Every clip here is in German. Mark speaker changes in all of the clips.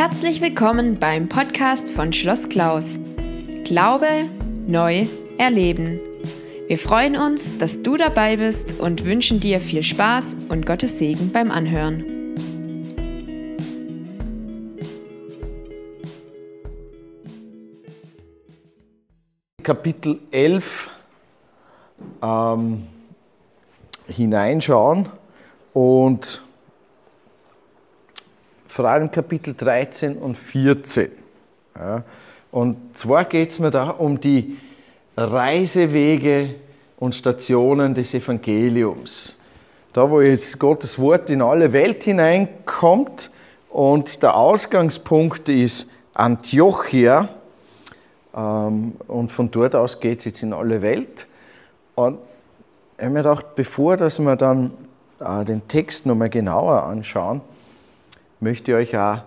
Speaker 1: Herzlich willkommen beim Podcast von Schloss Klaus. Glaube neu erleben. Wir freuen uns, dass du dabei bist und wünschen dir viel Spaß und Gottes Segen beim Anhören.
Speaker 2: Kapitel 11 ähm, hineinschauen und vor allem Kapitel 13 und 14. Ja. Und zwar geht es mir da um die Reisewege und Stationen des Evangeliums. Da, wo jetzt Gottes Wort in alle Welt hineinkommt und der Ausgangspunkt ist Antiochia ähm, und von dort aus geht es jetzt in alle Welt. Und ich habe mir gedacht, bevor dass wir dann äh, den Text nochmal genauer anschauen, möchte ich euch auch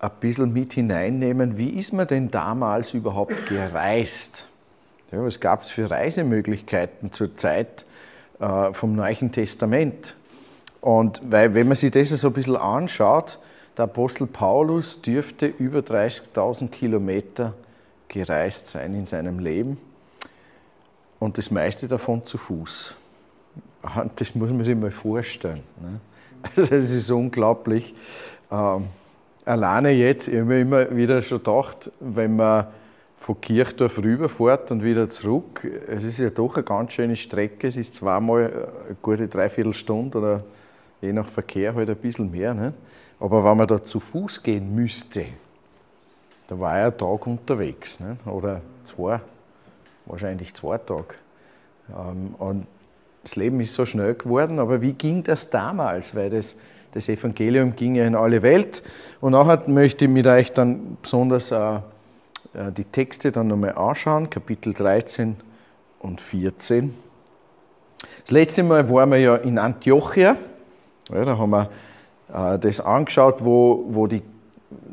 Speaker 2: ein bisschen mit hineinnehmen, wie ist man denn damals überhaupt gereist? Ja, was gab es für Reisemöglichkeiten zur Zeit äh, vom Neuen Testament? Und weil, wenn man sich das so ein bisschen anschaut, der Apostel Paulus dürfte über 30.000 Kilometer gereist sein in seinem Leben und das meiste davon zu Fuß. Das muss man sich mal vorstellen. Ne? Also das ist unglaublich. Ähm, alleine jetzt, ich habe mir immer wieder schon gedacht, wenn man von Kirchdorf rüberfährt und wieder zurück, es ist ja doch eine ganz schöne Strecke. Es ist zweimal eine gute Dreiviertelstunde oder je nach Verkehr halt ein bisschen mehr. Nicht? Aber wenn man da zu Fuß gehen müsste, da war er einen Tag unterwegs. Nicht? Oder zwei, wahrscheinlich zwei Tage. Ähm, und das Leben ist so schnell geworden, aber wie ging das damals? Weil das das Evangelium ging ja in alle Welt. Und nachher möchte ich mit euch dann besonders äh, äh, die Texte dann nochmal anschauen, Kapitel 13 und 14. Das letzte Mal waren wir ja in Antiochia. Ja, da haben wir äh, das angeschaut, wo, wo die,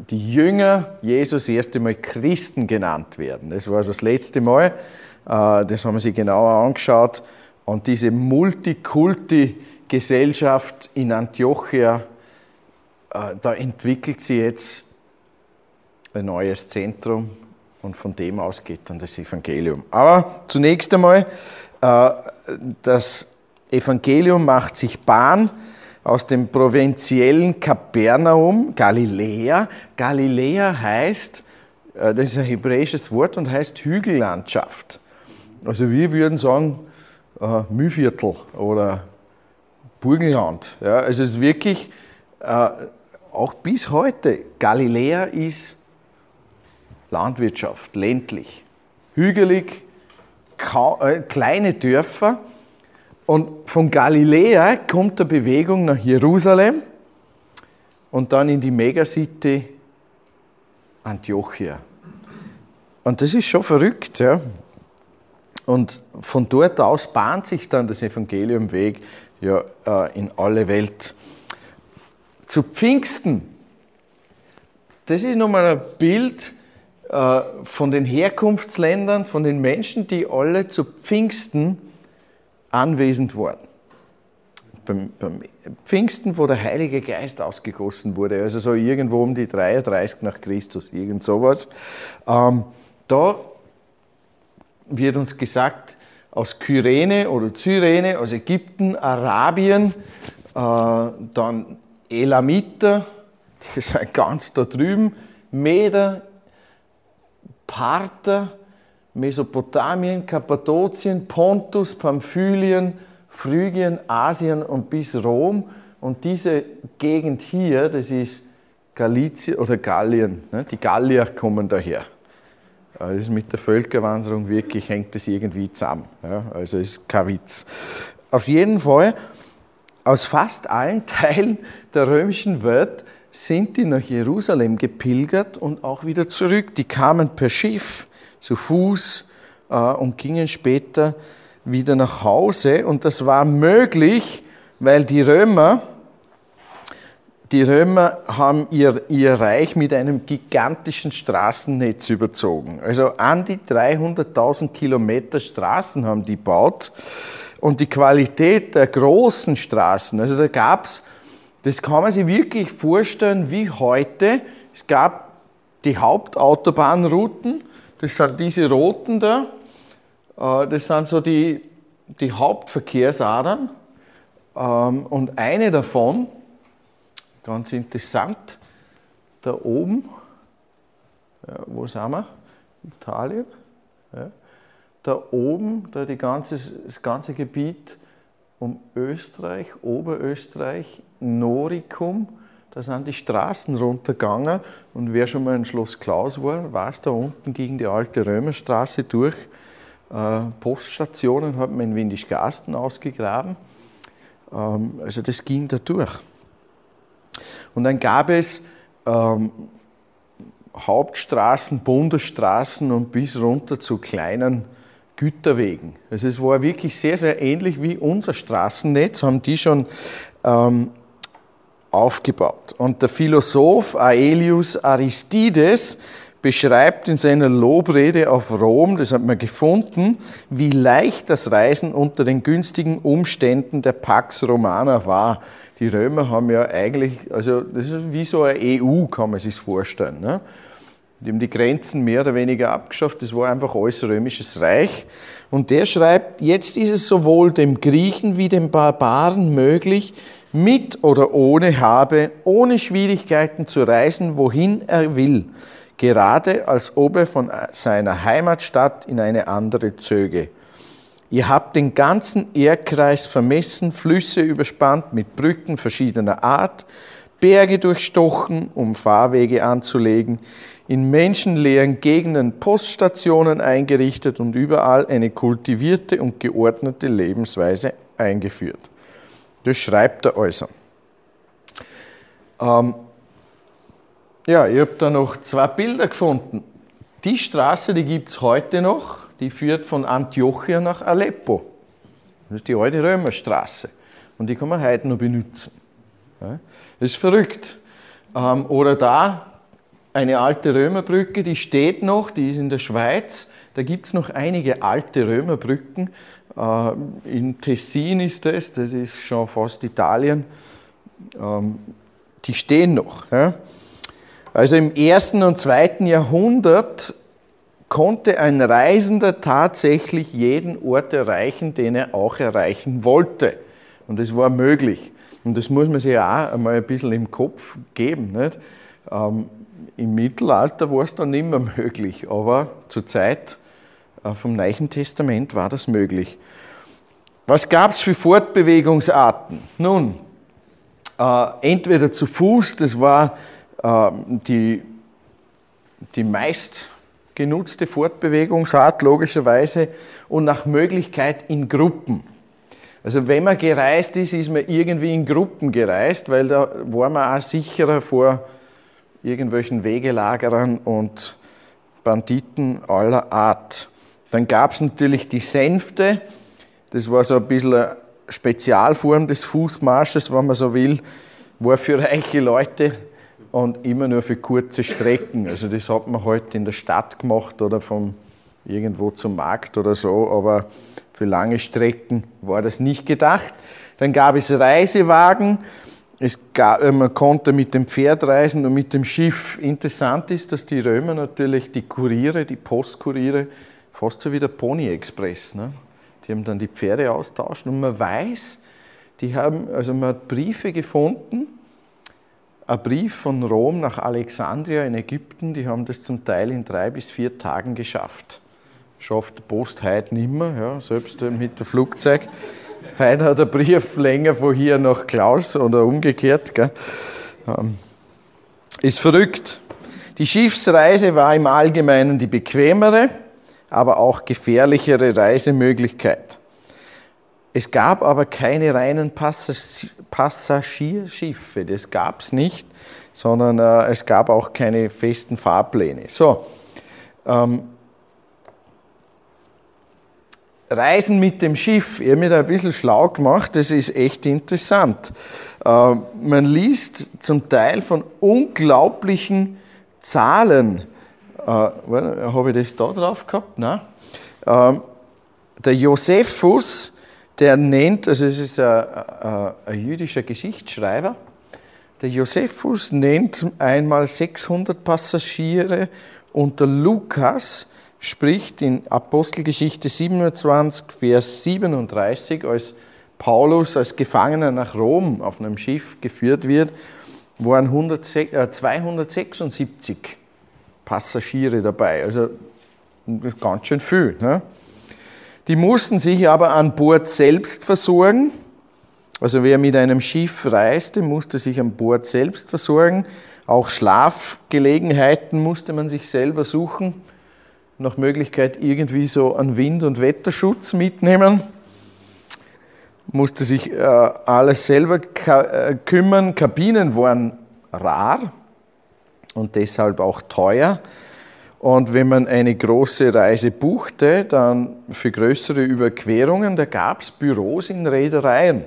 Speaker 2: die Jünger Jesus das erste Mal Christen genannt werden. Das war also das letzte Mal. Äh, das haben wir sich genauer angeschaut. Und diese Multikulti- Gesellschaft in Antiochia, äh, da entwickelt sie jetzt ein neues Zentrum und von dem aus geht dann das Evangelium. Aber zunächst einmal, äh, das Evangelium macht sich Bahn aus dem provinziellen Kapernaum, Galiläa. Galiläa heißt, äh, das ist ein hebräisches Wort und heißt Hügellandschaft. Also wir würden sagen Mühviertel oder Burgenland. Ja, also es ist wirklich, äh, auch bis heute, Galiläa ist Landwirtschaft, ländlich, hügelig, äh, kleine Dörfer. Und von Galiläa kommt der Bewegung nach Jerusalem und dann in die Megacity Antiochia. Und das ist schon verrückt. Ja. Und von dort aus bahnt sich dann das Evangeliumweg ja, äh, in alle Welt. Zu Pfingsten, das ist nochmal ein Bild äh, von den Herkunftsländern, von den Menschen, die alle zu Pfingsten anwesend waren. Beim, beim, Pfingsten, wo der Heilige Geist ausgegossen wurde, also so irgendwo um die 33 nach Christus, irgend sowas. Ähm, da wird uns gesagt, aus Kyrene oder Cyrene, aus Ägypten, Arabien, äh, dann Elamiter, die sind ganz da drüben, Meder, Parther, Mesopotamien, Kappadokien, Pontus, Pamphylien, Phrygien, Asien und bis Rom. Und diese Gegend hier, das ist Galizien oder Gallien. Ne? Die Gallier kommen daher. Ist mit der Völkerwanderung wirklich, hängt das irgendwie zusammen. Ja, also ist kein Witz. Auf jeden Fall, aus fast allen Teilen der römischen Welt sind die nach Jerusalem gepilgert und auch wieder zurück. Die kamen per Schiff, zu Fuß äh, und gingen später wieder nach Hause. Und das war möglich, weil die Römer die Römer haben ihr, ihr Reich mit einem gigantischen Straßennetz überzogen. Also an die 300.000 Kilometer Straßen haben die gebaut. Und die Qualität der großen Straßen, also da gab es, das kann man sich wirklich vorstellen wie heute, Es gab die Hauptautobahnrouten, das sind diese roten da, äh, das sind so die, die Hauptverkehrsadern. Ähm, und eine davon, ganz interessant, da oben, ja, wo sind wir? Italien. Ja. Da oben, da die ganze, das ganze Gebiet um Österreich, Oberösterreich, Noricum, da sind die Straßen runtergegangen und wer schon mal in Schloss Klaus war, weiß, da unten gegen die alte Römerstraße durch. Äh, Poststationen hat man in Windischgarsten ausgegraben. Ähm, also das ging da durch. Und dann gab es ähm, Hauptstraßen, Bundesstraßen und bis runter zu kleinen Güterwegen. Also es war wirklich sehr, sehr ähnlich wie unser Straßennetz, haben die schon ähm, aufgebaut. Und der Philosoph Aelius Aristides beschreibt in seiner Lobrede auf Rom, das hat man gefunden, wie leicht das Reisen unter den günstigen Umständen der Pax Romana war. Die Römer haben ja eigentlich, also das ist wie so eine EU, kann man sich vorstellen. Ne? Die haben die Grenzen mehr oder weniger abgeschafft, das war einfach alles römisches Reich. Und der schreibt, jetzt ist es sowohl dem Griechen wie dem Barbaren möglich, mit oder ohne Habe, ohne Schwierigkeiten zu reisen, wohin er will, gerade als ob er von seiner Heimatstadt in eine andere zöge. Ihr habt den ganzen Erdkreis vermessen, Flüsse überspannt mit Brücken verschiedener Art, Berge durchstochen, um Fahrwege anzulegen, in menschenleeren Gegenden Poststationen eingerichtet und überall eine kultivierte und geordnete Lebensweise eingeführt. Das schreibt er also. Ähm, ja, ich habe da noch zwei Bilder gefunden. Die Straße, die gibt es heute noch, die führt von Antiochia nach Aleppo. Das ist die alte Römerstraße. Und die kann man heute noch benutzen. Das ist verrückt. Ähm, oder da eine alte Römerbrücke, die steht noch, die ist in der Schweiz. Da gibt es noch einige alte Römerbrücken. Äh, in Tessin ist das, das ist schon fast Italien. Ähm, die stehen noch. Also im ersten und zweiten Jahrhundert konnte ein Reisender tatsächlich jeden Ort erreichen, den er auch erreichen wollte. Und das war möglich. Und das muss man sich auch einmal ein bisschen im Kopf geben. Nicht? Ähm, Im Mittelalter war es dann mehr möglich, aber zur Zeit äh, vom Neuen Testament war das möglich. Was gab es für Fortbewegungsarten? Nun, äh, entweder zu Fuß, das war äh, die, die meist genutzte Fortbewegungsart logischerweise und nach Möglichkeit in Gruppen. Also wenn man gereist ist, ist man irgendwie in Gruppen gereist, weil da war man auch sicherer vor irgendwelchen Wegelagerern und Banditen aller Art. Dann gab es natürlich die Sänfte, das war so ein bisschen eine Spezialform des Fußmarsches, wenn man so will, war für reiche Leute und immer nur für kurze Strecken. Also das hat man halt in der Stadt gemacht oder von irgendwo zum Markt oder so, aber für lange Strecken war das nicht gedacht. Dann gab es Reisewagen, es gab, äh, man konnte mit dem Pferd reisen und mit dem Schiff. Interessant ist, dass die Römer natürlich die Kuriere, die Postkuriere, fast so wie der Pony Express, ne? die haben dann die Pferde austauscht und man weiß, die haben, also man hat Briefe gefunden, ein Brief von Rom nach Alexandria in Ägypten, die haben das zum Teil in drei bis vier Tagen geschafft. Schafft die Post heute nicht mehr, ja, selbst mit dem Flugzeug. Heute hat der Brief länger von hier nach Klaus oder umgekehrt. Gell? Ähm, ist verrückt. Die Schiffsreise war im Allgemeinen die bequemere, aber auch gefährlichere Reisemöglichkeit. Es gab aber keine reinen Passagierschiffe, das gab es nicht, sondern äh, es gab auch keine festen Fahrpläne. So, ähm, Reisen mit dem Schiff, habe mich da ein bisschen schlau gemacht, das ist echt interessant. Äh, man liest zum Teil von unglaublichen Zahlen. Äh, habe ich das da drauf gehabt? Nein. Äh, der Josephus, der nennt, also es ist ein, ein, ein jüdischer Geschichtsschreiber, Der Josephus nennt einmal 600 Passagiere und der Lukas spricht in Apostelgeschichte 27, Vers 37, als Paulus als Gefangener nach Rom auf einem Schiff geführt wird, waren 100, äh, 276 Passagiere dabei. Also ganz schön viel. Ne? Die mussten sich aber an Bord selbst versorgen also wer mit einem Schiff reiste, musste sich an Bord selbst versorgen. Auch Schlafgelegenheiten musste man sich selber suchen. Nach Möglichkeit irgendwie so einen Wind- und Wetterschutz mitnehmen. Musste sich äh, alles selber äh, kümmern. Kabinen waren rar und deshalb auch teuer. Und wenn man eine große Reise buchte, dann für größere Überquerungen, da gab es Büros in Reedereien.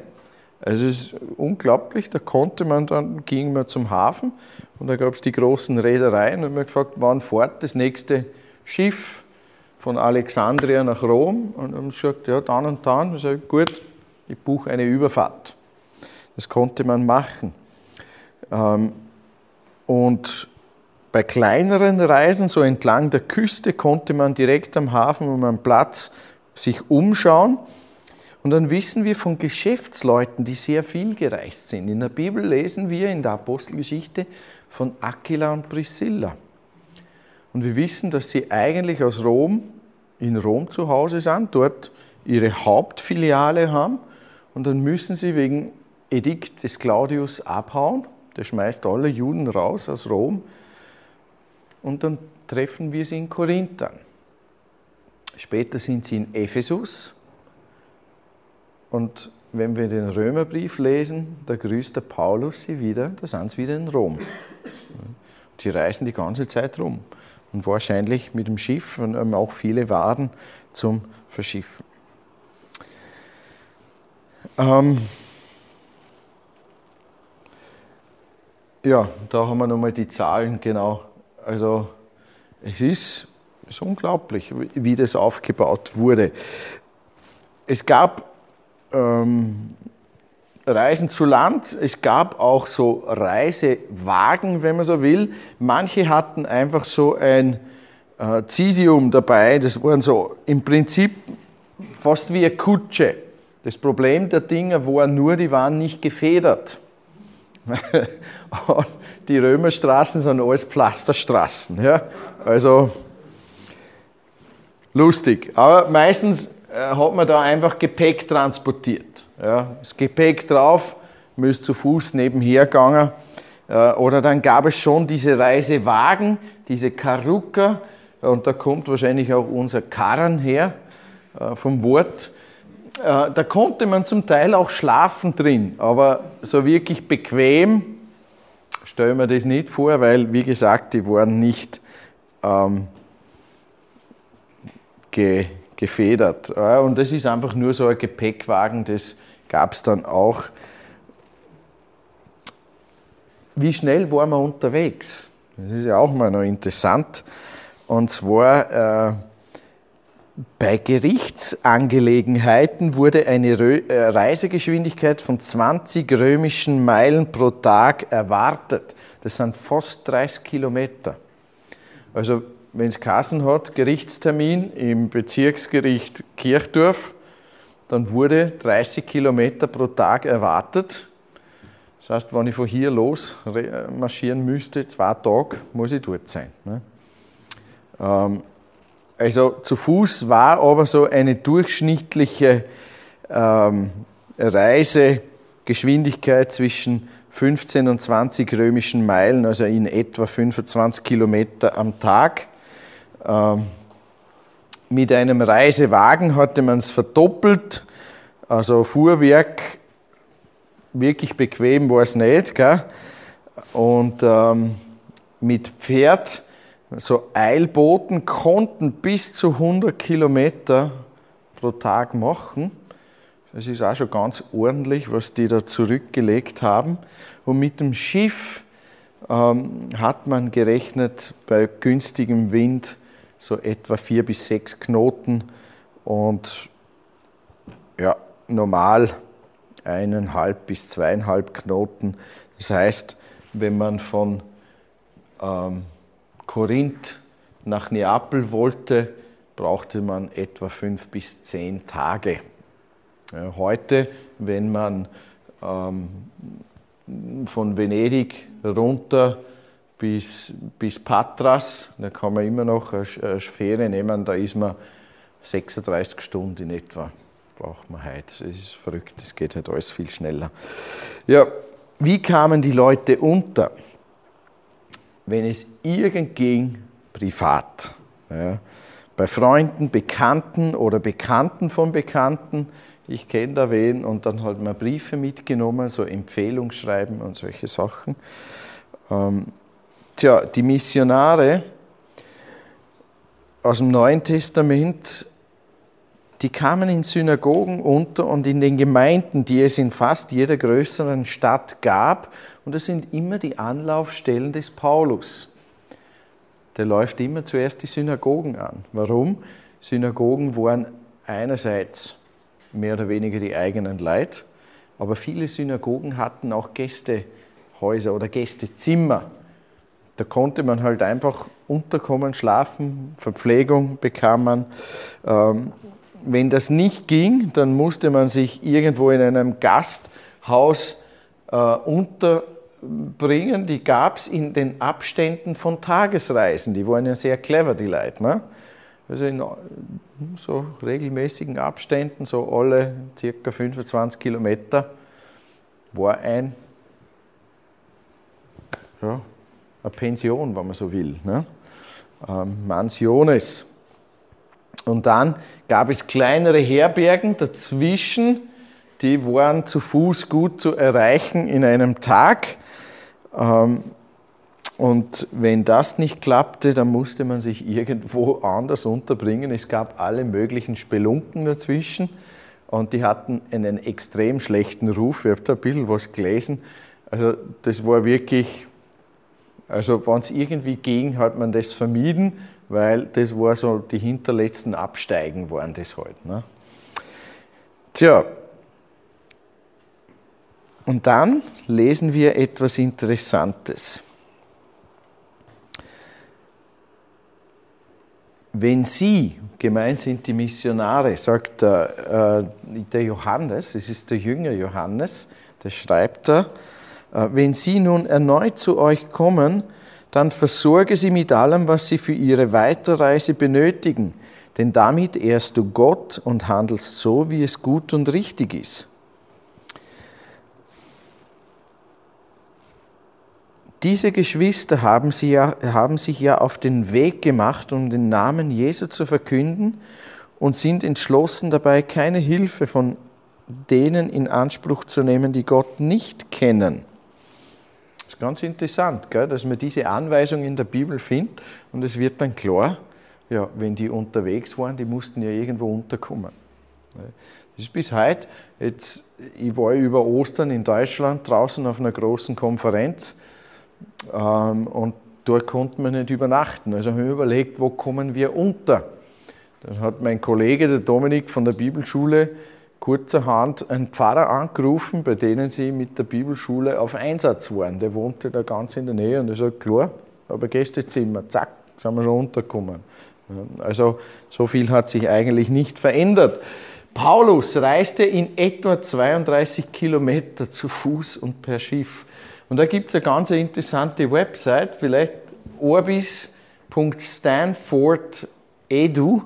Speaker 2: Also es ist unglaublich, da konnte man dann, ging man zum Hafen und da gab es die großen Reedereien und man gefragt, wann fährt das nächste Schiff von Alexandria nach Rom? Und haben gesagt, ja, dann und dann. Ich sage, gut, ich buche eine Überfahrt. Das konnte man machen. Ähm, und bei kleineren Reisen, so entlang der Küste, konnte man direkt am Hafen um einen Platz sich umschauen und dann wissen wir von Geschäftsleuten, die sehr viel gereist sind. In der Bibel lesen wir in der Apostelgeschichte von Aquila und Priscilla. Und wir wissen, dass sie eigentlich aus Rom, in Rom zu Hause sind, dort ihre Hauptfiliale haben. Und dann müssen sie wegen Edikt des Claudius abhauen. Der schmeißt alle Juden raus aus Rom. Und dann treffen wir sie in Korinth an. Später sind sie in Ephesus und wenn wir den Römerbrief lesen, da grüßt der Paulus sie wieder, da sind sie wieder in Rom. Die reisen die ganze Zeit rum und wahrscheinlich mit dem Schiff und haben auch viele Waren zum Verschiffen. Ähm ja, da haben wir nochmal die Zahlen genau. Also es ist, ist unglaublich, wie das aufgebaut wurde. Es gab ähm, Reisen zu Land. Es gab auch so Reisewagen, wenn man so will. Manche hatten einfach so ein äh, Cesium dabei. Das waren so im Prinzip fast wie eine Kutsche. Das Problem der Dinger war nur, die waren nicht gefedert. die Römerstraßen sind alles Pflasterstraßen. Ja? Also lustig. Aber meistens äh, hat man da einfach Gepäck transportiert. Ja, das Gepäck drauf, man ist zu Fuß nebenher gegangen. Äh, oder dann gab es schon diese Reisewagen, diese Karuka, und da kommt wahrscheinlich auch unser Karren her, äh, vom Wort. Da konnte man zum Teil auch schlafen drin, aber so wirklich bequem stellen wir das nicht vor, weil, wie gesagt, die waren nicht ähm, ge gefedert. Und das ist einfach nur so ein Gepäckwagen, das gab es dann auch. Wie schnell waren wir unterwegs? Das ist ja auch mal noch interessant. Und zwar äh, bei Gerichtsangelegenheiten wurde eine äh, Reisegeschwindigkeit von 20 römischen Meilen pro Tag erwartet. Das sind fast 30 Kilometer. Also wenn es Kassen hat, Gerichtstermin im Bezirksgericht Kirchdorf, dann wurde 30 Kilometer pro Tag erwartet. Das heißt, wenn ich von hier los marschieren müsste, zwei Tage, muss ich dort sein. Ne? Ähm, also zu Fuß war aber so eine durchschnittliche ähm, Reisegeschwindigkeit zwischen 15 und 20 römischen Meilen, also in etwa 25 Kilometer am Tag. Ähm, mit einem Reisewagen hatte man es verdoppelt, also Fuhrwerk, wirklich bequem war es nicht. Gell? Und ähm, mit Pferd, so Eilbooten konnten bis zu 100 Kilometer pro Tag machen. Das ist auch schon ganz ordentlich, was die da zurückgelegt haben. Und mit dem Schiff ähm, hat man gerechnet bei günstigem Wind so etwa vier bis sechs Knoten und ja, normal eineinhalb bis zweieinhalb Knoten. Das heißt, wenn man von ähm, Korinth nach Neapel wollte, brauchte man etwa fünf bis zehn Tage. Heute, wenn man ähm, von Venedig runter bis, bis Patras, da kann man immer noch eine Fähre nehmen, da ist man 36 Stunden in etwa. Braucht man heute. Es ist verrückt, es geht halt alles viel schneller. Ja, wie kamen die Leute unter? Wenn es irgend ging, privat. Ja, bei Freunden, Bekannten oder Bekannten von Bekannten, ich kenne da wen und dann halt mal Briefe mitgenommen, so Empfehlungsschreiben und solche Sachen. Ähm, tja, die Missionare aus dem Neuen Testament, die kamen in Synagogen unter und in den Gemeinden, die es in fast jeder größeren Stadt gab. Und das sind immer die Anlaufstellen des Paulus. Der läuft immer zuerst die Synagogen an. Warum? Synagogen waren einerseits mehr oder weniger die eigenen Leute. Aber viele Synagogen hatten auch Gästehäuser oder Gästezimmer. Da konnte man halt einfach unterkommen, schlafen, Verpflegung bekam man. Ähm, wenn das nicht ging, dann musste man sich irgendwo in einem Gasthaus unterbringen. Die gab es in den Abständen von Tagesreisen. Die waren ja sehr clever, die Leute. Ne? Also in so regelmäßigen Abständen, so alle circa 25 Kilometer, war ein, ja, eine Pension, wenn man so will. Ne? Ähm, Mansiones. Und dann gab es kleinere Herbergen dazwischen, die waren zu Fuß gut zu erreichen in einem Tag. Ähm, und wenn das nicht klappte, dann musste man sich irgendwo anders unterbringen. Es gab alle möglichen Spelunken dazwischen und die hatten einen extrem schlechten Ruf. Ich habe da ein bisschen was gelesen. Also das war wirklich, also wenn es irgendwie ging, hat man das vermieden, weil das war so, die hinterletzten Absteigen waren das halt. Ne? Tja, und dann lesen wir etwas Interessantes. wenn Sie, gemeint sind die Missionare, sagt der, äh, der Johannes, es ist der Jünger Johannes, der schreibt da, äh, wenn Sie nun erneut zu euch kommen, dann versorge sie mit allem, was sie für ihre Weiterreise benötigen, denn damit ehrst du Gott und handelst so, wie es gut und richtig ist. Diese Geschwister haben, sie ja, haben sich ja auf den Weg gemacht, um den Namen Jesu zu verkünden und sind entschlossen dabei, keine Hilfe von denen in Anspruch zu nehmen, die Gott nicht kennen. Das ist ganz interessant, gell, dass man diese Anweisung in der Bibel findet und es wird dann klar, ja, wenn die unterwegs waren, die mussten ja irgendwo unterkommen. Das ist bis heute, jetzt, ich war über Ostern in Deutschland draußen auf einer großen Konferenz und dort konnten wir nicht übernachten. Also haben wir überlegt, wo kommen wir unter. Dann hat mein Kollege, der Dominik von der Bibelschule, kurzerhand einen Pfarrer angerufen, bei denen sie mit der Bibelschule auf Einsatz waren. Der wohnte da ganz in der Nähe und er sagt, klar, aber Gästezimmer, zack, sind wir schon untergekommen. Also so viel hat sich eigentlich nicht verändert. Paulus reiste in etwa 32 Kilometer zu Fuß und per Schiff. Und da gibt es eine ganz interessante Website, vielleicht orbis.stanford.edu.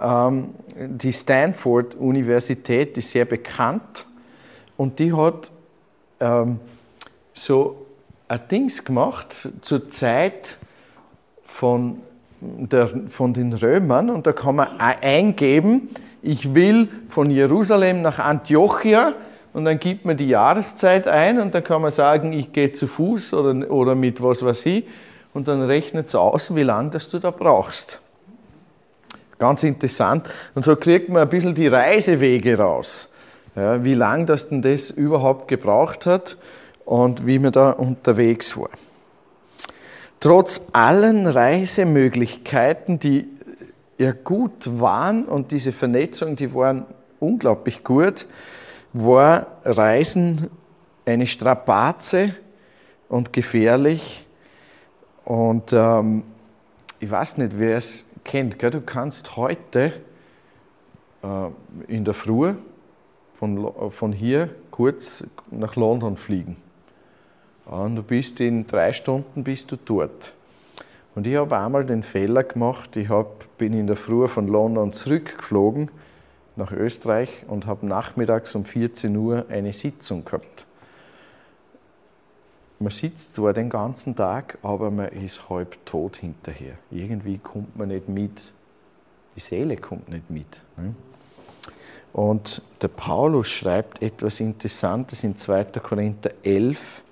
Speaker 2: Ähm, die Stanford-Universität ist sehr bekannt und die hat ähm, so ein Dings gemacht zur Zeit von, der, von den Römern und da kann man eingeben, ich will von Jerusalem nach Antiochia und dann gibt man die Jahreszeit ein und dann kann man sagen, ich gehe zu Fuß oder, oder mit was weiß ich und dann rechnet es aus, wie lange das du da brauchst. Ganz interessant. Und so kriegt man ein bisschen die Reisewege raus, ja, wie lange das denn das überhaupt gebraucht hat und wie man da unterwegs war. Trotz allen Reisemöglichkeiten, die ja gut waren und diese Vernetzung, die waren unglaublich gut, war Reisen eine Strapaze und gefährlich. Und ähm, ich weiß nicht, wer es kennt. Gell? Du kannst heute äh, in der Früh von, von hier kurz nach London fliegen. Und du bist in drei Stunden bist du dort. Und ich habe einmal den Fehler gemacht, ich hab, bin in der Früh von London zurückgeflogen nach Österreich und habe nachmittags um 14 Uhr eine Sitzung gehabt. Man sitzt zwar den ganzen Tag, aber man ist halb tot hinterher. Irgendwie kommt man nicht mit. Die Seele kommt nicht mit. Ne? Und der Paulus schreibt etwas Interessantes in 2. Korinther 11.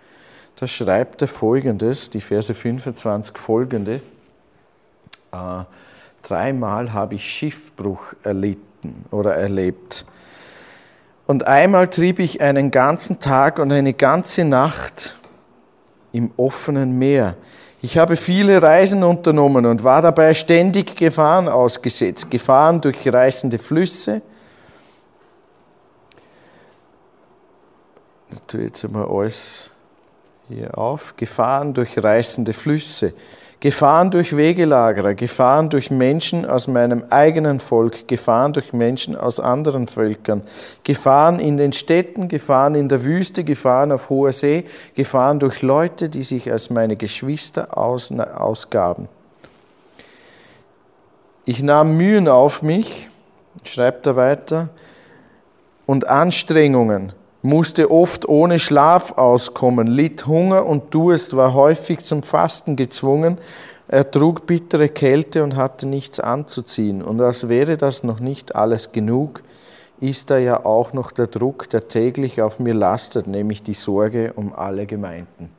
Speaker 2: Da schreibt er folgendes, die Verse 25 folgende. Äh, dreimal habe ich Schiffbruch erlitten oder erlebt. Und einmal trieb ich einen ganzen Tag und eine ganze Nacht im offenen Meer. Ich habe viele Reisen unternommen und war dabei ständig Gefahren ausgesetzt. Gefahren durch reißende Flüsse, Ich tue jetzt einmal alles hier auf. Gefahren durch reißende Flüsse, Gefahren durch Wegelagerer, Gefahren durch Menschen aus meinem eigenen Volk, Gefahren durch Menschen aus anderen Völkern, Gefahren in den Städten, Gefahren in der Wüste, Gefahren auf hoher See, Gefahren durch Leute, die sich als meine Geschwister aus, ausgaben. Ich nahm Mühen auf mich, schreibt er weiter, und Anstrengungen, musste oft ohne Schlaf auskommen, litt Hunger und Durst, war häufig zum Fasten gezwungen, er trug bittere Kälte und hatte nichts anzuziehen. Und als wäre das noch nicht alles genug, ist da ja auch noch der Druck, der täglich auf mir lastet, nämlich die Sorge um alle Gemeinden.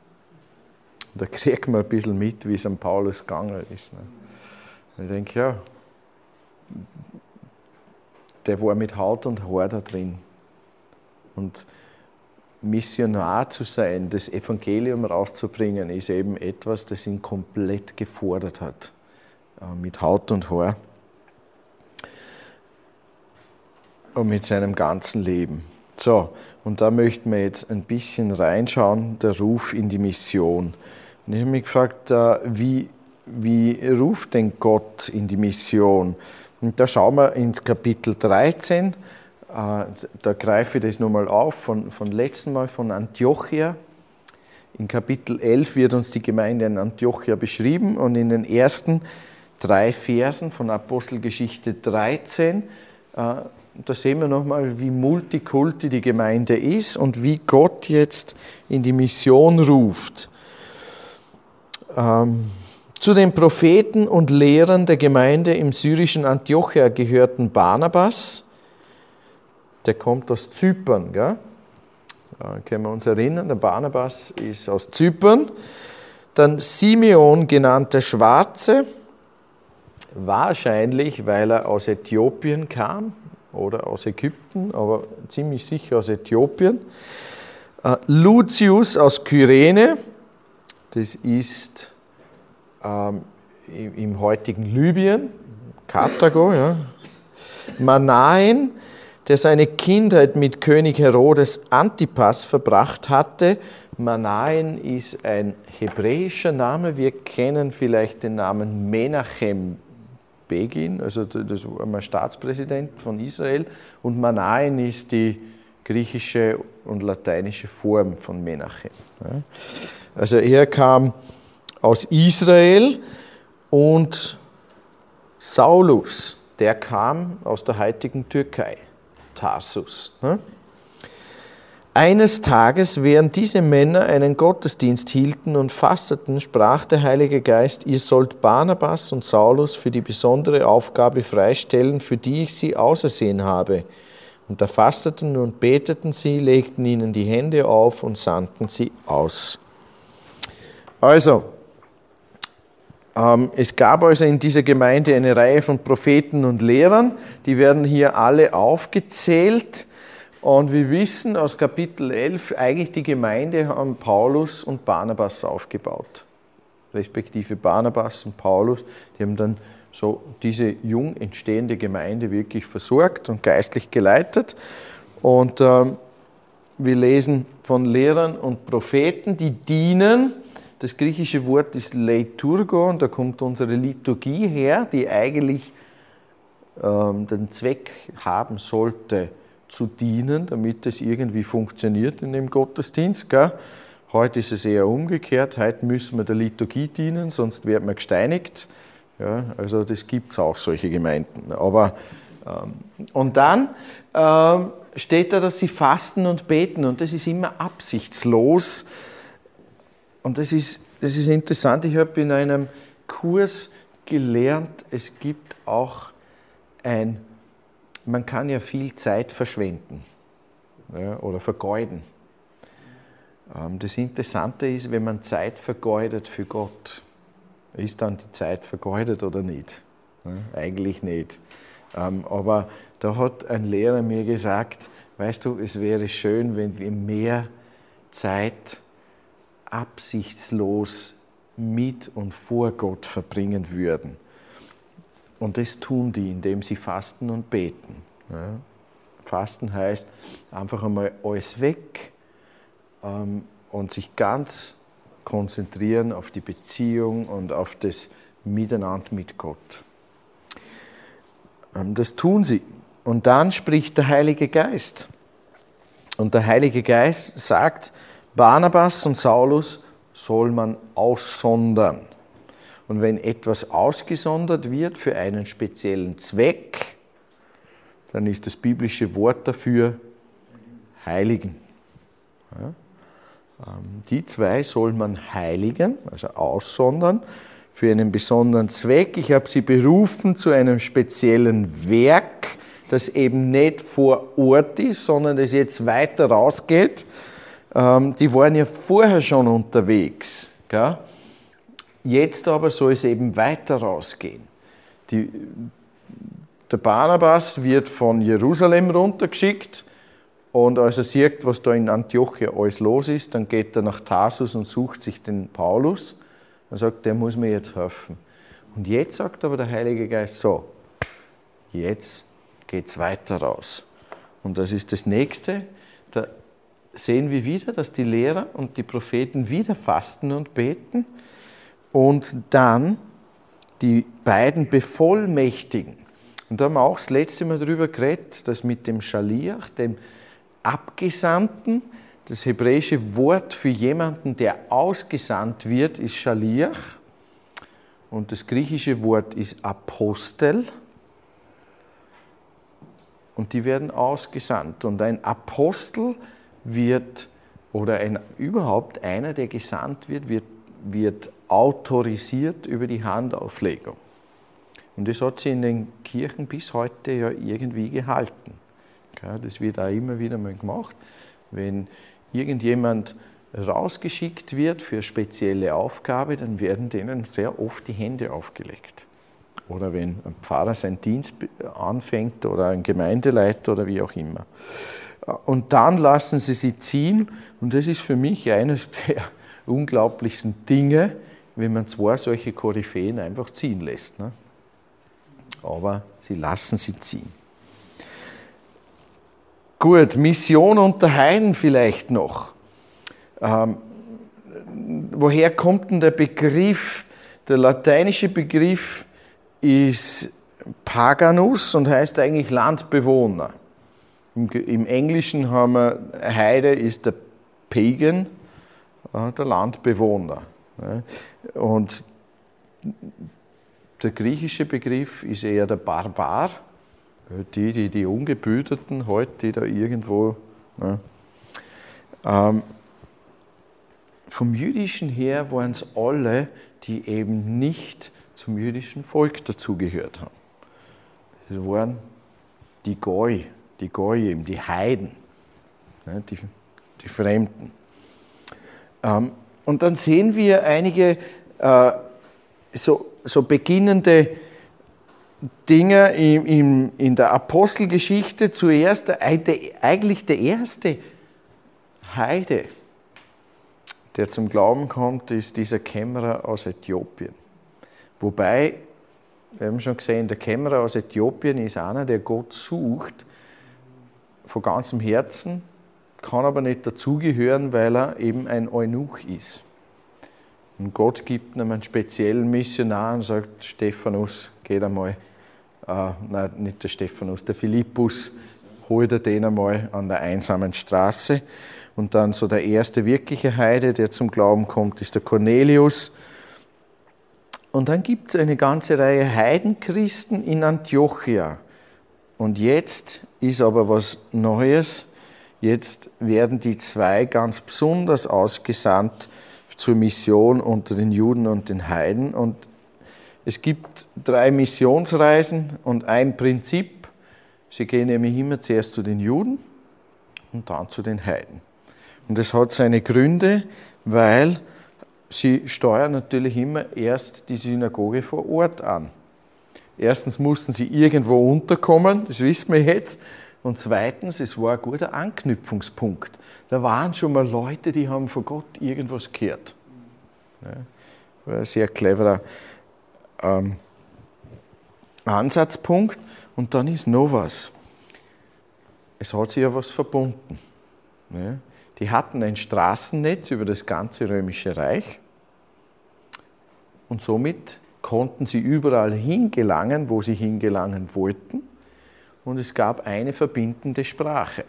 Speaker 2: da kriegt man ein bisschen mit, wie es am Paulus gegangen ist. Ne? Ich denke, ja, der war mit Haut und Haar da drin. Und Missionar zu sein, das Evangelium rauszubringen, ist eben etwas, das ihn komplett gefordert hat, äh, mit Haut und Haar und mit seinem ganzen Leben. So, und da möchten wir jetzt ein bisschen reinschauen, der Ruf in die Mission. Und ich habe mich gefragt, äh, wie, wie ruft denn Gott in die Mission? Und da schauen wir ins Kapitel 13 äh, da greife ich das nochmal auf, von, von letzten Mal von Antiochia. In Kapitel 11 wird uns die Gemeinde in Antiochia beschrieben und in den ersten drei Versen von Apostelgeschichte 13, äh, da sehen wir nochmal, wie multikulti die Gemeinde ist und wie Gott jetzt in die Mission ruft. Ähm, zu den Propheten und Lehrern der Gemeinde im syrischen Antiochia gehörten Barnabas, der kommt aus Zypern. Gell? Da können wir uns erinnern, der Barnabas ist aus Zypern. Dann Simeon, genannt der Schwarze, wahrscheinlich, weil er aus Äthiopien kam oder aus Ägypten, aber ziemlich sicher aus Äthiopien. Äh, Lucius aus Kyrene, das ist ähm, im heutigen Libyen, Karthago, ja. Manaen, der seine Kindheit mit König Herodes Antipas verbracht hatte. Manaen ist ein hebräischer Name. Wir kennen vielleicht den Namen Menachem Begin, also das war Staatspräsident von Israel. Und Manaen ist die griechische und lateinische Form von Menachem. Also er kam aus Israel und Saulus, der kam aus der heutigen Türkei. Tarsus. Ne? Eines Tages, während diese Männer einen Gottesdienst hielten und fasteten, sprach der Heilige Geist, ihr sollt Barnabas und Saulus für die besondere Aufgabe freistellen, für die ich sie ausersehen habe. Und da fasteten und beteten sie, legten ihnen die Hände auf und sandten sie aus. Also, es gab also in dieser Gemeinde eine Reihe von Propheten und Lehrern, die werden hier alle aufgezählt. Und wir wissen aus Kapitel 11, eigentlich die Gemeinde haben Paulus und Barnabas aufgebaut. Respektive Barnabas und Paulus, die haben dann so diese jung entstehende Gemeinde wirklich versorgt und geistlich geleitet. Und ähm, wir lesen von Lehrern und Propheten, die dienen. Das griechische Wort ist Leiturgo und da kommt unsere Liturgie her, die eigentlich ähm, den Zweck haben sollte, zu dienen, damit es irgendwie funktioniert in dem Gottesdienst. Gell? Heute ist es eher umgekehrt. Heute müssen wir der Liturgie dienen, sonst werden wir gesteinigt. Ja, also das gibt es auch, solche Gemeinden. Aber, ähm, und dann ähm, steht da, dass sie fasten und beten und das ist immer absichtslos. Und das ist, das ist interessant. Ich habe in einem Kurs gelernt, es gibt auch ein, man kann ja viel Zeit verschwenden ja, oder vergeuden. Ähm, das Interessante ist, wenn man Zeit vergeudet für Gott, ist dann die Zeit vergeudet oder nicht? Eigentlich nicht. Ähm, aber da hat ein Lehrer mir gesagt, weißt du, es wäre schön, wenn wir mehr Zeit absichtslos mit und vor Gott verbringen würden. Und das tun die, indem sie fasten und beten. Fasten heißt einfach einmal alles weg, ähm, und sich ganz konzentrieren auf die Beziehung und auf das Miteinander mit Gott. Ähm, das tun sie. Und dann spricht der Heilige Geist. Und der Heilige Geist sagt, Barnabas und Saulus soll man aussondern. Und wenn etwas ausgesondert wird für einen speziellen Zweck, dann ist das biblische Wort dafür Heiligen. Ja? Ähm, die zwei soll man heiligen, also aussondern, für einen besonderen Zweck. Ich habe sie berufen zu einem speziellen Werk, das eben nicht vor Ort ist, sondern das jetzt weiter rausgeht. Ähm, die waren ja vorher schon unterwegs. Jetzt aber soll es eben weiter rausgehen. Die, der Barnabas wird von Jerusalem runtergeschickt und als er sieht, was da in Antiochia alles los ist, dann geht er nach Tarsus und sucht sich den Paulus und sagt, der muss mir jetzt helfen. Und jetzt sagt aber der Heilige Geist so, jetzt geht es weiter raus. Und das ist das Nächste. Da sehen wir wieder, dass die Lehrer und die Propheten wieder fasten und beten und dann die beiden bevollmächtigen. Und da haben wir auch das letzte Mal darüber geredet, dass mit dem Schaliach, dem Abgesandten. Das hebräische Wort für jemanden, der ausgesandt wird, ist Shaliach. Und das griechische Wort ist Apostel. Und die werden ausgesandt. Und ein Apostel wird, oder ein, überhaupt einer, der gesandt wird, wird, wird autorisiert über die Handauflegung. Und das hat sie in den Kirchen bis heute ja irgendwie gehalten. Das wird auch immer wieder mal gemacht. Wenn irgendjemand rausgeschickt wird für spezielle Aufgabe, dann werden denen sehr oft die Hände aufgelegt. Oder wenn ein Pfarrer seinen Dienst anfängt oder ein Gemeindeleiter oder wie auch immer. Und dann lassen sie sie ziehen und das ist für mich eines der unglaublichsten Dinge, wenn man zwei solche Koryphäen einfach ziehen lässt. Ne? Aber sie lassen sie ziehen. Gut, Mission unter Heiden vielleicht noch. Ähm, woher kommt denn der Begriff? Der lateinische Begriff ist Paganus und heißt eigentlich Landbewohner. Im, Englischen haben wir Heide ist der Pagan, der Landbewohner. Und der griechische Begriff ist eher der Barbar die, die, die Ungebüterten heute, die da irgendwo. Ne, ähm, vom Jüdischen her waren es alle, die eben nicht zum jüdischen Volk dazugehört haben. Das waren die Goi, die Goyim, die Heiden, ne, die, die Fremden. Ähm, und dann sehen wir einige äh, so, so beginnende Dinge in, in, in der Apostelgeschichte zuerst eigentlich der erste Heide, der zum Glauben kommt, ist dieser Kämmerer aus Äthiopien. Wobei, wir haben schon gesehen, der Kämmerer aus Äthiopien ist einer, der Gott sucht von ganzem Herzen, kann aber nicht dazugehören, weil er eben ein Eunuch ist. Und Gott gibt ihm einen speziellen Missionar und sagt, Stephanus, geht einmal, äh, nein, nicht der Stephanus, der Philippus, hol dir den einmal an der einsamen Straße. Und dann so der erste wirkliche Heide, der zum Glauben kommt, ist der Cornelius. Und dann gibt es eine ganze Reihe Heidenchristen in Antiochia. Und jetzt ist aber was Neues. Jetzt werden die zwei ganz besonders ausgesandt zur Mission unter den Juden und den Heiden. Und es gibt drei Missionsreisen und ein Prinzip. Sie gehen nämlich immer zuerst zu den Juden und dann zu den Heiden. Und das hat seine Gründe, weil sie steuern natürlich immer erst die Synagoge vor Ort an. Erstens mussten sie irgendwo unterkommen, das wissen wir jetzt. Und zweitens, es war ein guter Anknüpfungspunkt. Da waren schon mal Leute, die haben von Gott irgendwas gehört. Ja, war ein sehr cleverer ähm, Ansatzpunkt. Und dann ist noch was. Es hat sich ja was verbunden. Ja, die hatten ein Straßennetz über das ganze römische Reich und somit konnten sie überall hingelangen, wo sie hingelangen wollten. Und es gab eine verbindende Sprache.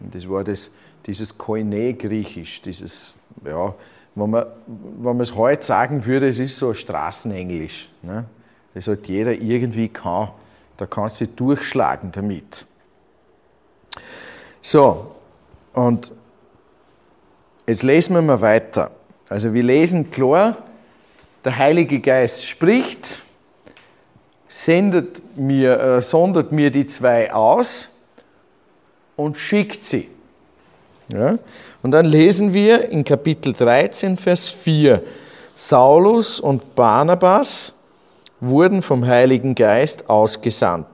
Speaker 2: Und das war das, dieses Koine-Griechisch, dieses, ja, wenn man, wenn man es heute sagen würde, es ist so Straßenenglisch. Ne? Das halt jeder irgendwie kann. Da kannst du durchschlagen damit. So, und jetzt lesen wir mal weiter. Also wir lesen klar, der Heilige Geist spricht, sendet mir, äh, sondert mir die zwei aus und schickt sie. Ja? Und dann lesen wir in Kapitel 13, Vers 4, Saulus und Barnabas wurden vom Heiligen Geist ausgesandt.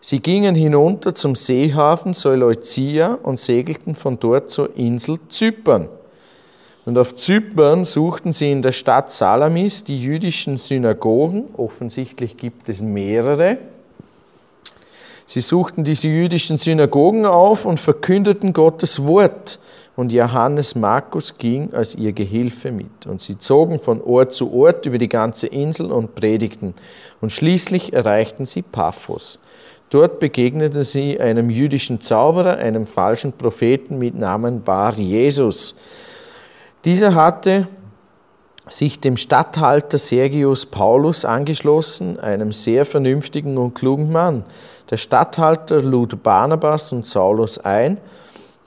Speaker 2: Sie gingen hinunter zum Seehafen Seleucia und segelten von dort zur Insel Zypern. Und auf Zypern suchten sie in der Stadt Salamis die jüdischen Synagogen. Offensichtlich gibt es mehrere. Sie suchten diese jüdischen Synagogen auf und verkündeten Gottes Wort. Und Johannes Markus ging als ihr Gehilfe mit. Und sie zogen von Ort zu Ort über die ganze Insel und predigten. Und schließlich erreichten sie Paphos. Dort begegneten sie einem jüdischen Zauberer, einem falschen Propheten mit Namen Bar Jesus dieser hatte sich dem Statthalter Sergius Paulus angeschlossen, einem sehr vernünftigen und klugen Mann. Der Statthalter lud Barnabas und Saulus ein,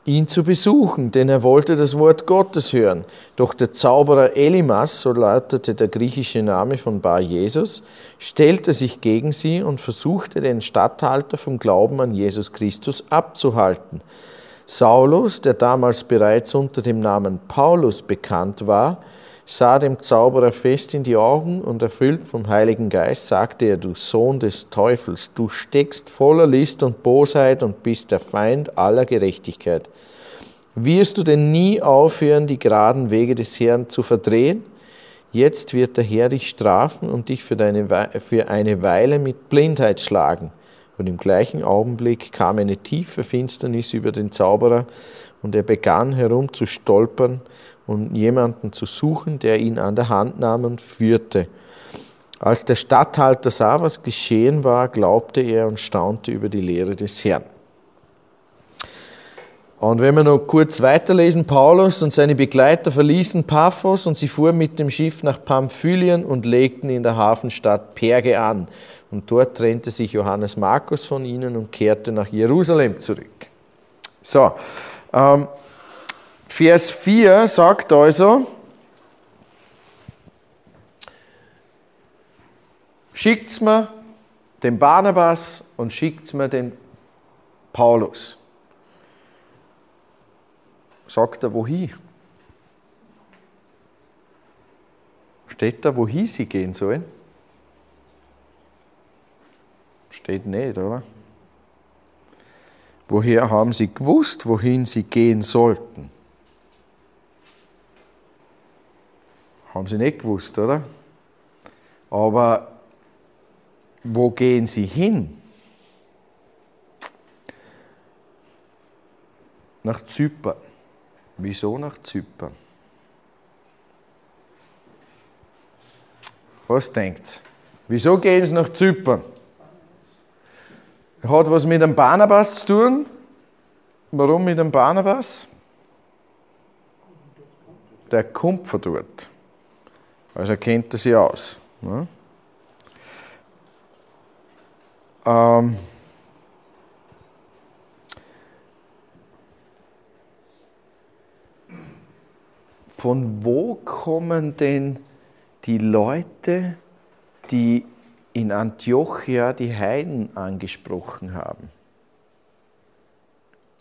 Speaker 2: ihn zu besuchen, denn er wollte das Wort Gottes hören. Doch der Zauberer Elimas, so lautete der griechische Name von Bar Jesus, stellte sich gegen sie und versuchte den Statthalter vom Glauben an Jesus Christus abzuhalten. Saulus, der damals bereits unter dem Namen Paulus bekannt war, sah dem Zauberer fest in die Augen und erfüllt vom Heiligen Geist sagte er, du Sohn des Teufels, du steckst voller List und Bosheit und bist der Feind aller Gerechtigkeit. Wirst du denn nie aufhören, die geraden Wege des Herrn zu verdrehen? Jetzt wird der Herr dich strafen und dich für, deine, für eine Weile mit Blindheit schlagen. Und im gleichen Augenblick kam eine tiefe Finsternis über den Zauberer und er begann herumzustolpern und jemanden zu suchen, der ihn an der Hand nahm und führte. Als der Statthalter sah, was geschehen war, glaubte er und staunte über die Lehre des Herrn. Und wenn wir noch kurz weiterlesen, Paulus und seine Begleiter verließen Paphos und sie fuhren mit dem Schiff nach Pamphylien und legten in der Hafenstadt Perge an. Und dort trennte sich Johannes Markus von ihnen und kehrte nach Jerusalem zurück. So, ähm, Vers 4 sagt also, schickt's mir den Barnabas und schickt's mir den Paulus. Sagt er, wohin? Steht da, wohin sie gehen sollen? Steht nicht, oder? Woher haben sie gewusst, wohin sie gehen sollten? Haben sie nicht gewusst, oder? Aber wo gehen sie hin? Nach Zypern. Wieso nach Zypern? Was denkt's? Wieso gehen sie nach Zypern? Hat was mit dem Barnabas zu tun? Warum mit dem Barnabas? Der kommt von dort. Also kennt er sich aus. Ne? Ähm, von wo kommen denn die Leute, die in Antiochia die Heiden angesprochen haben?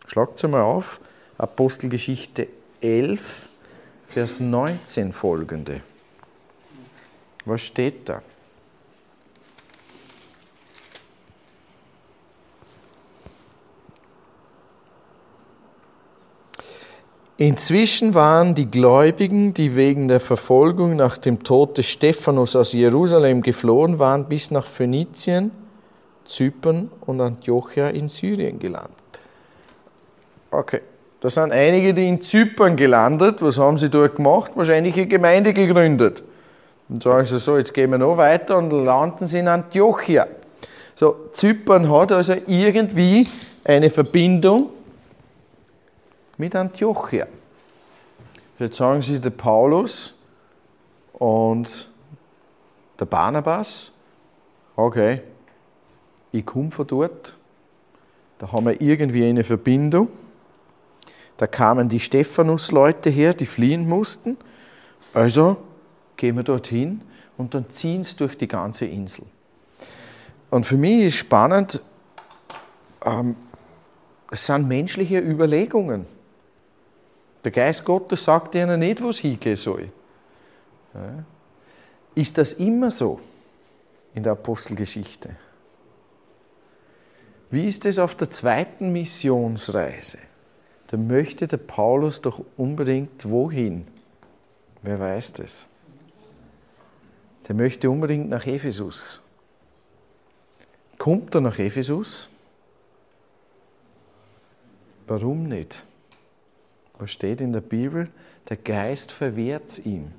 Speaker 2: Schlagt es mal auf, Apostelgeschichte 11, Vers 19 folgende. Was steht da? Inzwischen waren die Gläubigen, die wegen der Verfolgung nach dem Tod des Stephanus aus Jerusalem geflohen waren, bis nach Phönizien, Zypern und Antiochia in Syrien gelandet. Okay, da sind einige, die in Zypern gelandet. Was haben sie dort gemacht? Wahrscheinlich eine Gemeinde gegründet. Und sagen sie so, jetzt gehen wir noch weiter und landen sie in Antiochia. So, Zypern hat also irgendwie eine Verbindung mit Antiochia. Jetzt sagen sie, der Paulus und der Barnabas, okay, ich komme von dort, da haben wir irgendwie eine Verbindung. Da kamen die Stephanus-Leute her, die fliehen mussten. Also gehen wir dorthin und dann ziehen sie durch die ganze Insel. Und für mich ist spannend, ähm, es sind menschliche Überlegungen. Der Geist Gottes sagt ihnen nicht, wo es hingehen soll. Ja. Ist das immer so in der Apostelgeschichte? Wie ist es auf der zweiten Missionsreise? Da möchte der Paulus doch unbedingt wohin? Wer weiß das? Der möchte unbedingt nach Ephesus. Kommt er nach Ephesus? Warum nicht? Was steht in der Bibel? Der Geist verwehrt ihm.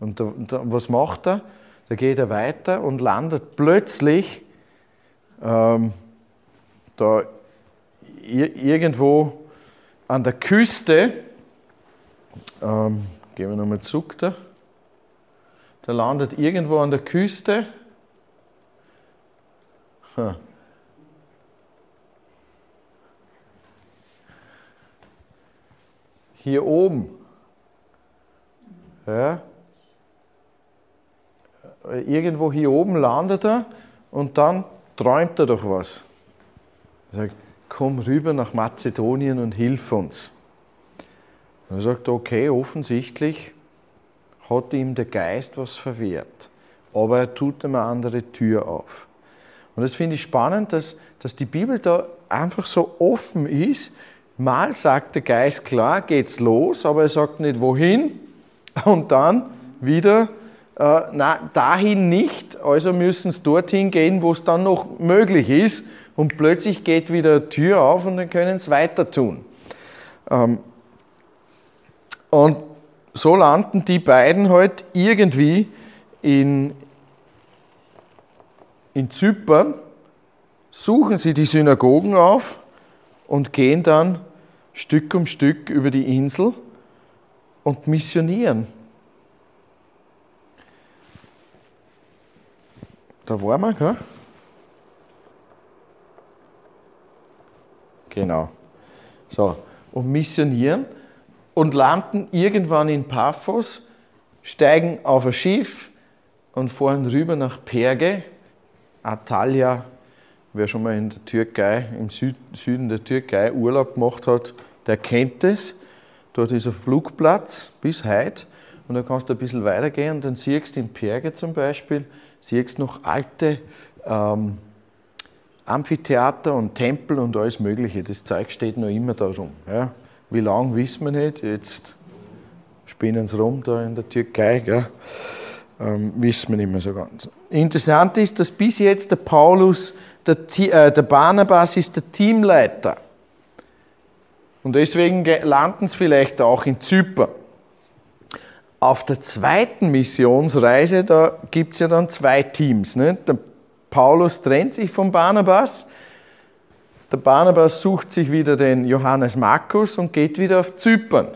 Speaker 2: Und, da, und da, was macht er? Da geht er weiter und landet plötzlich ähm, da irgendwo an der Küste. Ähm, gehen wir nochmal zurück da. Der landet irgendwo an der Küste. Hm. Hier oben. Ja. Irgendwo hier oben landet er und dann träumt er doch was. Er sagt, komm rüber nach Mazedonien und hilf uns. Und er sagt, okay, offensichtlich hat ihm der Geist was verwehrt, aber er tut ihm eine andere Tür auf. Und das finde ich spannend, dass, dass die Bibel da einfach so offen ist Mal sagt der Geist, klar, geht's los, aber er sagt nicht wohin. Und dann wieder, äh, na, dahin nicht, also müssen es dorthin gehen, wo es dann noch möglich ist. Und plötzlich geht wieder eine Tür auf und dann können es weiter tun. Ähm, und so landen die beiden halt irgendwie in, in Zypern, suchen sie die Synagogen auf und gehen dann Stück um Stück über die Insel und missionieren. Da waren wir, gell? Genau. So, und missionieren und landen irgendwann in Paphos, steigen auf ein Schiff und fahren rüber nach Perge, Atalia Wer schon mal in der Türkei, im Süden der Türkei Urlaub gemacht hat, der kennt es. Dort ist ein Flugplatz bis heute und da kannst du ein bisschen weitergehen und dann siehst du in Perge zum Beispiel, siehst noch alte ähm, Amphitheater und Tempel und alles Mögliche. Das Zeug steht noch immer da rum. Ja. Wie lange wissen wir nicht. Jetzt spinnen sie rum da in der Türkei. Gell. Ähm, wissen wir nicht mehr so ganz. Interessant ist, dass bis jetzt der Paulus der, äh, der Barnabas ist der Teamleiter. Und deswegen landen sie vielleicht auch in Zypern. Auf der zweiten Missionsreise, da gibt es ja dann zwei Teams. Ne? Der Paulus trennt sich von Barnabas. Der Barnabas sucht sich wieder den Johannes Markus und geht wieder auf Zypern.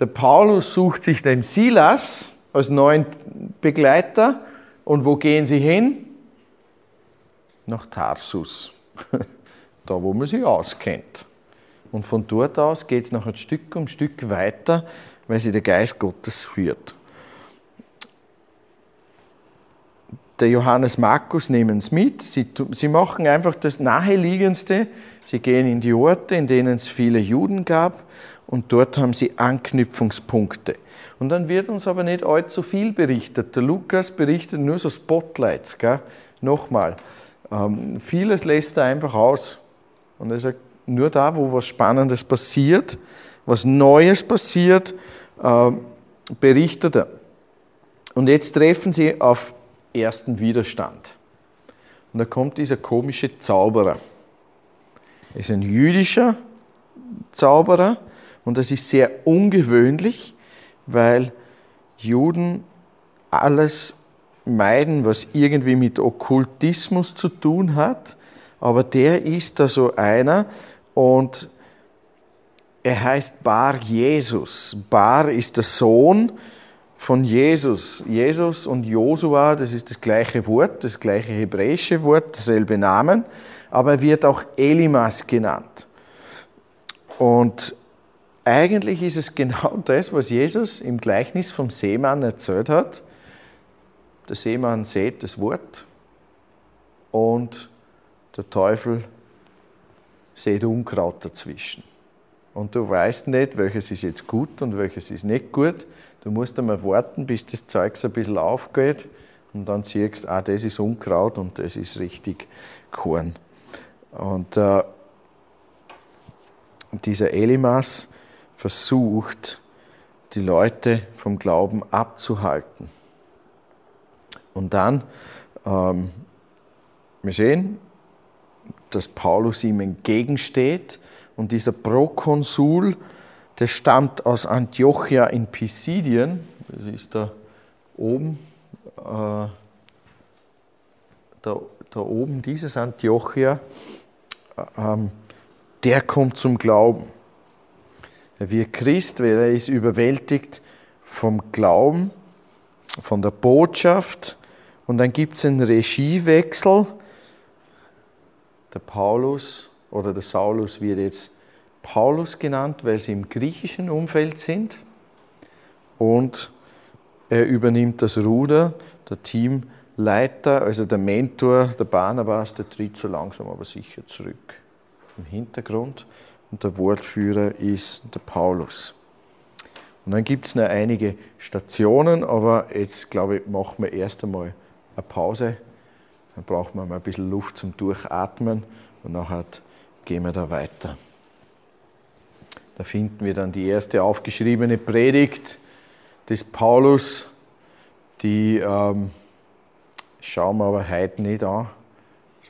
Speaker 2: Der Paulus sucht sich den Silas als neuen Begleiter. Und wo gehen sie hin? Nach Tarsus, da wo man sich auskennt. Und von dort aus geht es noch ein Stück um Stück weiter, weil sie der Geist Gottes führt. Der Johannes Markus nehmen es mit. Sie, sie machen einfach das Naheliegendste. Sie gehen in die Orte, in denen es viele Juden gab, und dort haben sie Anknüpfungspunkte. Und dann wird uns aber nicht allzu viel berichtet. Der Lukas berichtet nur so Spotlights. Gell? Nochmal, ähm, vieles lässt er einfach aus. Und er sagt, nur da, wo was Spannendes passiert, was Neues passiert, äh, berichtet er. Und jetzt treffen sie auf ersten Widerstand. Und da kommt dieser komische Zauberer. Er ist ein jüdischer Zauberer und das ist sehr ungewöhnlich, weil Juden alles meiden, was irgendwie mit Okkultismus zu tun hat. Aber der ist da so einer und er heißt Bar Jesus. Bar ist der Sohn von Jesus. Jesus und Josua, das ist das gleiche Wort, das gleiche hebräische Wort, dasselbe Namen, aber er wird auch Elimas genannt. Und eigentlich ist es genau das, was Jesus im Gleichnis vom Seemann erzählt hat. Der Seemann sät das Wort und der Teufel sät Unkraut dazwischen. Und du weißt nicht, welches ist jetzt gut und welches ist nicht gut. Du musst einmal warten, bis das Zeug ein bisschen aufgeht und dann siehst, ah, das ist Unkraut und das ist richtig Korn. Und äh, dieser Elimas versucht, die Leute vom Glauben abzuhalten. Und dann, ähm, wir sehen, dass Paulus ihm entgegensteht und dieser Prokonsul, der stammt aus Antiochia in Pisidien, das ist da oben, äh, da, da oben dieses Antiochia, äh, der kommt zum Glauben. Er wird Christ, weil er ist überwältigt vom Glauben, von der Botschaft. Und dann gibt es einen Regiewechsel. Der Paulus oder der Saulus wird jetzt Paulus genannt, weil sie im griechischen Umfeld sind. Und er übernimmt das Ruder, der Teamleiter, also der Mentor, der Barnabas, der tritt so langsam aber sicher zurück im Hintergrund und der Wortführer ist der Paulus. Und dann gibt es noch einige Stationen, aber jetzt glaube ich, machen wir erst einmal eine Pause. Dann brauchen wir mal ein bisschen Luft zum Durchatmen und nachher gehen wir da weiter. Da finden wir dann die erste aufgeschriebene Predigt des Paulus, die ähm, schauen wir aber heute nicht an,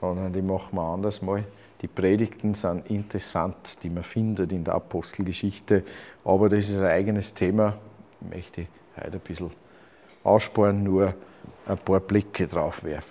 Speaker 2: sondern die machen wir anders mal. Die Predigten sind interessant, die man findet in der Apostelgeschichte, aber das ist ein eigenes Thema. Ich möchte heute ein bisschen aussparen, nur ein paar Blicke drauf werfen.